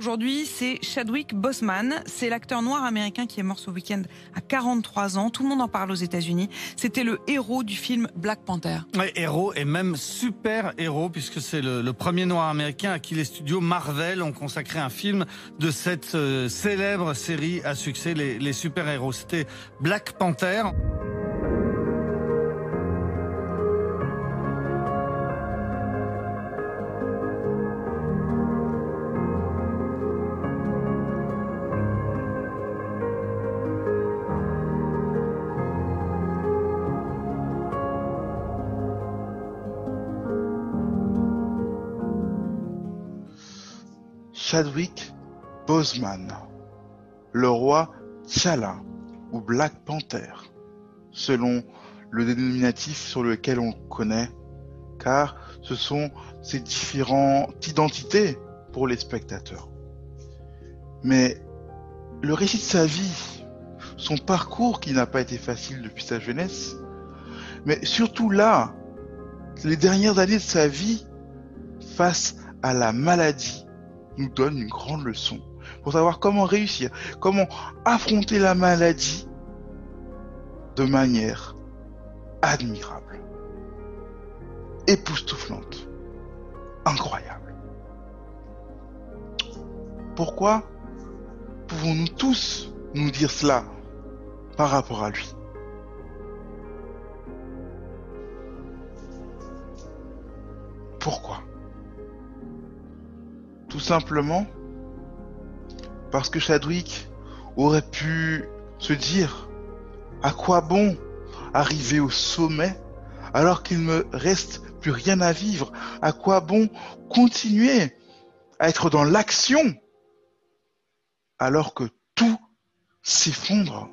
Aujourd'hui, c'est Chadwick Boseman. C'est l'acteur noir américain qui est mort ce week-end à 43 ans. Tout le monde en parle aux États-Unis. C'était le héros du film Black Panther. Oui, héros et même super héros puisque c'est le, premier noir américain à qui les studios Marvel ont consacré un film de cette euh, célèbre série à succès, les, les super héros. C'était Black Panther. Chadwick Boseman, le roi T'Challa ou Black Panther, selon le dénominatif sur lequel on le connaît, car ce sont ces différentes identités pour les spectateurs. Mais le récit de sa vie, son parcours qui n'a pas été facile depuis sa jeunesse, mais surtout là, les dernières années de sa vie face à la maladie nous donne une grande leçon pour savoir comment réussir, comment affronter la maladie de manière admirable, époustouflante, incroyable. Pourquoi pouvons-nous tous nous dire cela par rapport à lui? Pourquoi? Tout simplement parce que Chadwick aurait pu se dire à quoi bon arriver au sommet alors qu'il ne reste plus rien à vivre? À quoi bon continuer à être dans l'action alors que tout s'effondre?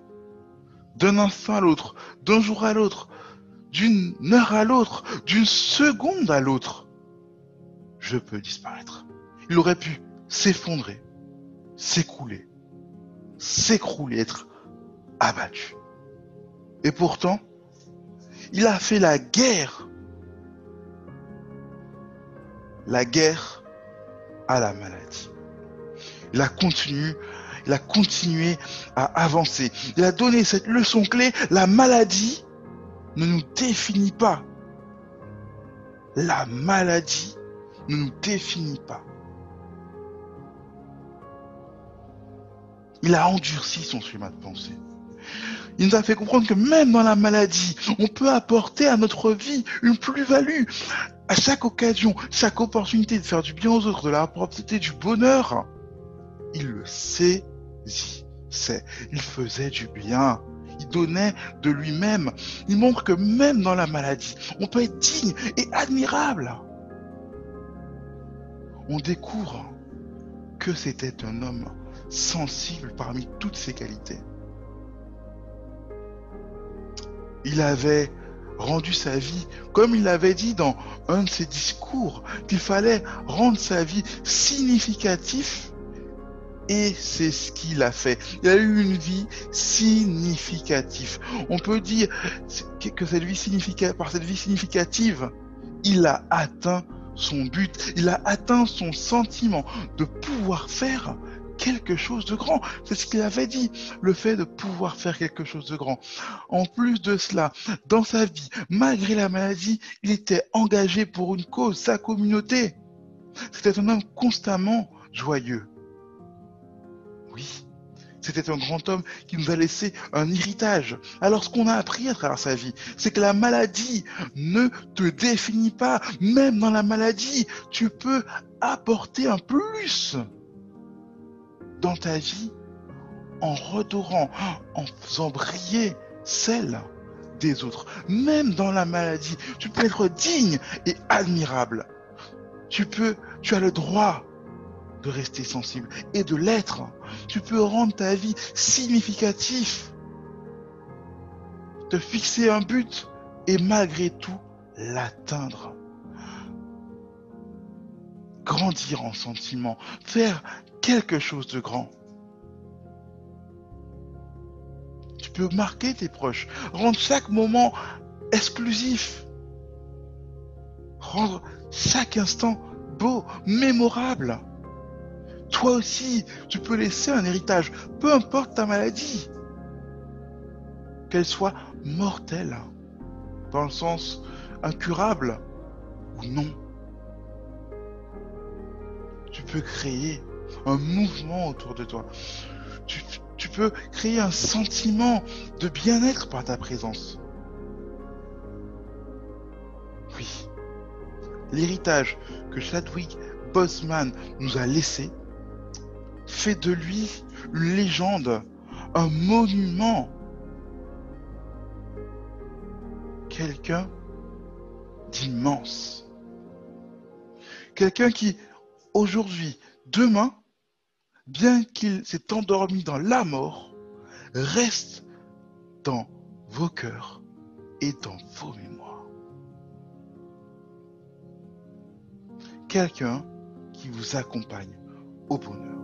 D'un instant à l'autre, d'un jour à l'autre, d'une heure à l'autre, d'une seconde à l'autre Je peux disparaître il aurait pu s'effondrer, s'écouler, s'écrouler, être abattu. Et pourtant, il a fait la guerre. La guerre à la maladie. Il a continué, il a continué à avancer. Il a donné cette leçon clé. La maladie ne nous définit pas. La maladie ne nous définit pas. Il a endurci son schéma de pensée. Il nous a fait comprendre que même dans la maladie, on peut apporter à notre vie une plus-value. À chaque occasion, chaque opportunité de faire du bien aux autres, de la propreté, du bonheur, il le saisissait. Il faisait du bien. Il donnait de lui-même. Il montre que même dans la maladie, on peut être digne et admirable. On découvre que c'était un homme sensible parmi toutes ses qualités. Il avait rendu sa vie, comme il avait dit dans un de ses discours, qu'il fallait rendre sa vie significative, et c'est ce qu'il a fait. Il a eu une vie significative. On peut dire que cette vie significative, par cette vie significative, il a atteint son but, il a atteint son sentiment de pouvoir faire quelque chose de grand. C'est ce qu'il avait dit, le fait de pouvoir faire quelque chose de grand. En plus de cela, dans sa vie, malgré la maladie, il était engagé pour une cause, sa communauté. C'était un homme constamment joyeux. Oui, c'était un grand homme qui nous a laissé un héritage. Alors ce qu'on a appris à travers sa vie, c'est que la maladie ne te définit pas. Même dans la maladie, tu peux apporter un plus dans ta vie en redorant, en faisant briller celle des autres. Même dans la maladie, tu peux être digne et admirable. Tu tu as le droit de rester sensible et de l'être. Tu peux rendre ta vie significative, te fixer un but et malgré tout l'atteindre. Grandir en sentiment, faire quelque chose de grand. Tu peux marquer tes proches, rendre chaque moment exclusif, rendre chaque instant beau, mémorable. toi aussi, tu peux laisser un héritage, peu importe ta maladie. Qu'elle soit mortelle, dans le sens incurable ou non. Peux créer un mouvement autour de toi. Tu, tu peux créer un sentiment de bien-être par ta présence. Oui. L'héritage que Chadwick Boseman nous a laissé fait de lui une légende, un monument. Quelqu'un d'immense. Quelqu'un qui, aujourd'hui, demain, bien qu'il s'est endormi dans la mort, reste dans vos cœurs et dans vos mémoires. Quelqu'un qui vous accompagne au bonheur.